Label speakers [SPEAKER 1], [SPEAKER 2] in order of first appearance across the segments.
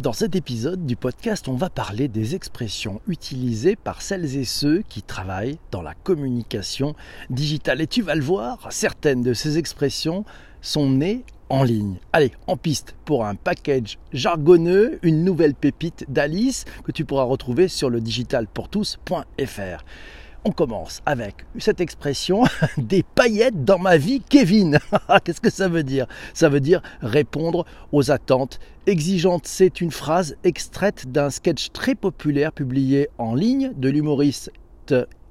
[SPEAKER 1] Dans cet épisode du podcast, on va parler des expressions utilisées par celles et ceux qui travaillent dans la communication digitale. Et tu vas le voir, certaines de ces expressions sont nées en ligne. Allez, en piste pour un package jargonneux, une nouvelle pépite d'Alice que tu pourras retrouver sur le digitalpourtous.fr. On commence avec cette expression des paillettes dans ma vie, Kevin. Qu'est-ce que ça veut dire? Ça veut dire répondre aux attentes exigeantes. C'est une phrase extraite d'un sketch très populaire publié en ligne de l'humoriste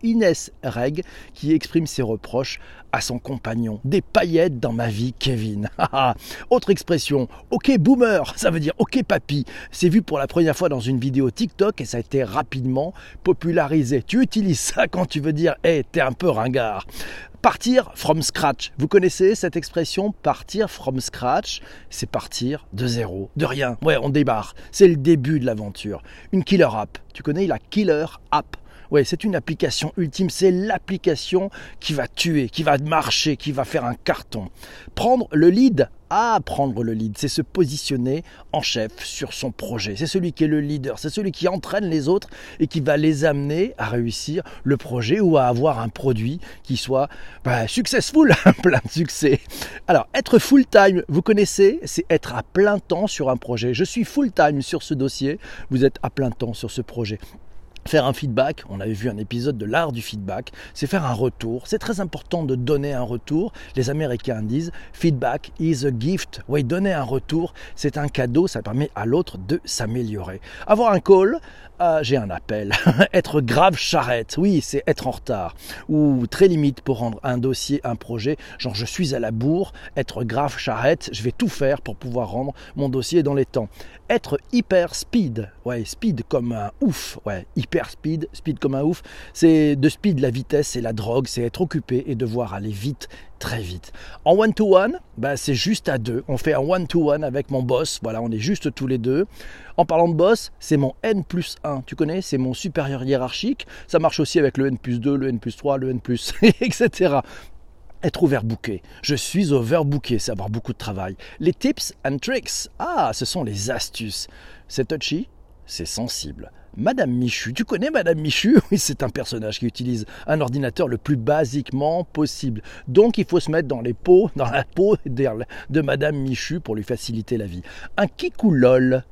[SPEAKER 1] Inès Reg qui exprime ses reproches à son compagnon. Des paillettes dans ma vie, Kevin. Autre expression, ok boomer, ça veut dire ok papy. C'est vu pour la première fois dans une vidéo TikTok et ça a été rapidement popularisé. Tu utilises ça quand tu veux dire, hé, t'es un peu ringard. Partir from scratch. Vous connaissez cette expression partir from scratch? C'est partir de zéro, de rien. Ouais, on débarre. C'est le début de l'aventure. Une killer app. Tu connais la killer app? Ouais, c'est une application ultime, c'est l'application qui va tuer, qui va marcher, qui va faire un carton. Prendre le lead à prendre le lead, c'est se positionner en chef sur son projet. C'est celui qui est le leader, c'est celui qui entraîne les autres et qui va les amener à réussir le projet ou à avoir un produit qui soit bah, successful, plein de succès. Alors, être full-time, vous connaissez, c'est être à plein temps sur un projet. Je suis full-time sur ce dossier, vous êtes à plein temps sur ce projet. Faire un feedback, on avait vu un épisode de l'art du feedback, c'est faire un retour. C'est très important de donner un retour. Les Américains disent feedback is a gift. Oui, donner un retour, c'est un cadeau, ça permet à l'autre de s'améliorer. Avoir un call, euh, j'ai un appel. être grave charrette, oui, c'est être en retard. Ou très limite pour rendre un dossier, un projet, genre je suis à la bourre, être grave charrette, je vais tout faire pour pouvoir rendre mon dossier dans les temps. Être hyper speed, ouais, speed comme un ouf, ouais, hyper speed, speed comme un ouf. C'est de speed la vitesse, c'est la drogue, c'est être occupé et devoir aller vite, très vite. En one-to-one, bah, c'est juste à deux. On fait un one-to-one avec mon boss, voilà, on est juste tous les deux. En parlant de boss, c'est mon N plus 1, tu connais, c'est mon supérieur hiérarchique. Ça marche aussi avec le N plus 2, le N plus 3, le N plus, etc être overbooké. Je suis overbooké, c'est avoir beaucoup de travail. Les tips and tricks, ah, ce sont les astuces. C'est touchy, c'est sensible. Madame Michu, tu connais Madame Michu? Oui, c'est un personnage qui utilise un ordinateur le plus basiquement possible. Donc il faut se mettre dans les peaux, dans la peau de Madame Michu pour lui faciliter la vie. Un kikoulol,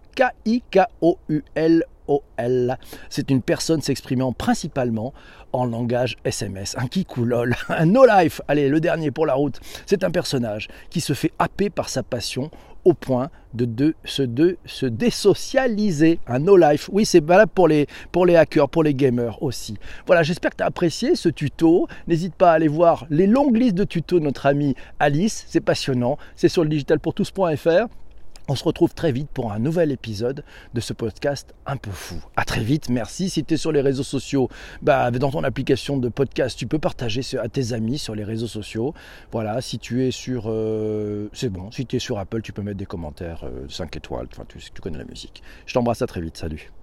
[SPEAKER 1] K-I-K-O-U-L c'est une personne s'exprimant principalement en langage SMS. Un kikoulol, un no-life, allez, le dernier pour la route. C'est un personnage qui se fait happer par sa passion au point de, se, désocialiser. Un no-life. Oui, c'est valable pour les, pour les hackers, pour les gamers aussi. Voilà, j'espère que tu as apprécié ce tuto. N'hésite pas à aller voir les longues listes de tutos de notre amie Alice. C'est passionnant. C'est sur le digitalpourtous.fr. On se retrouve très vite pour un nouvel épisode de ce podcast un peu fou. À très vite, merci. Si tu es sur les réseaux sociaux, bah, dans ton application de podcast, tu peux partager à tes amis sur les réseaux sociaux. Voilà, si tu es sur. Euh, c'est bon, si tu es sur Apple, tu peux mettre des commentaires 5 euh, étoiles. Enfin, tu, tu connais la musique. Je t'embrasse à très vite. Salut.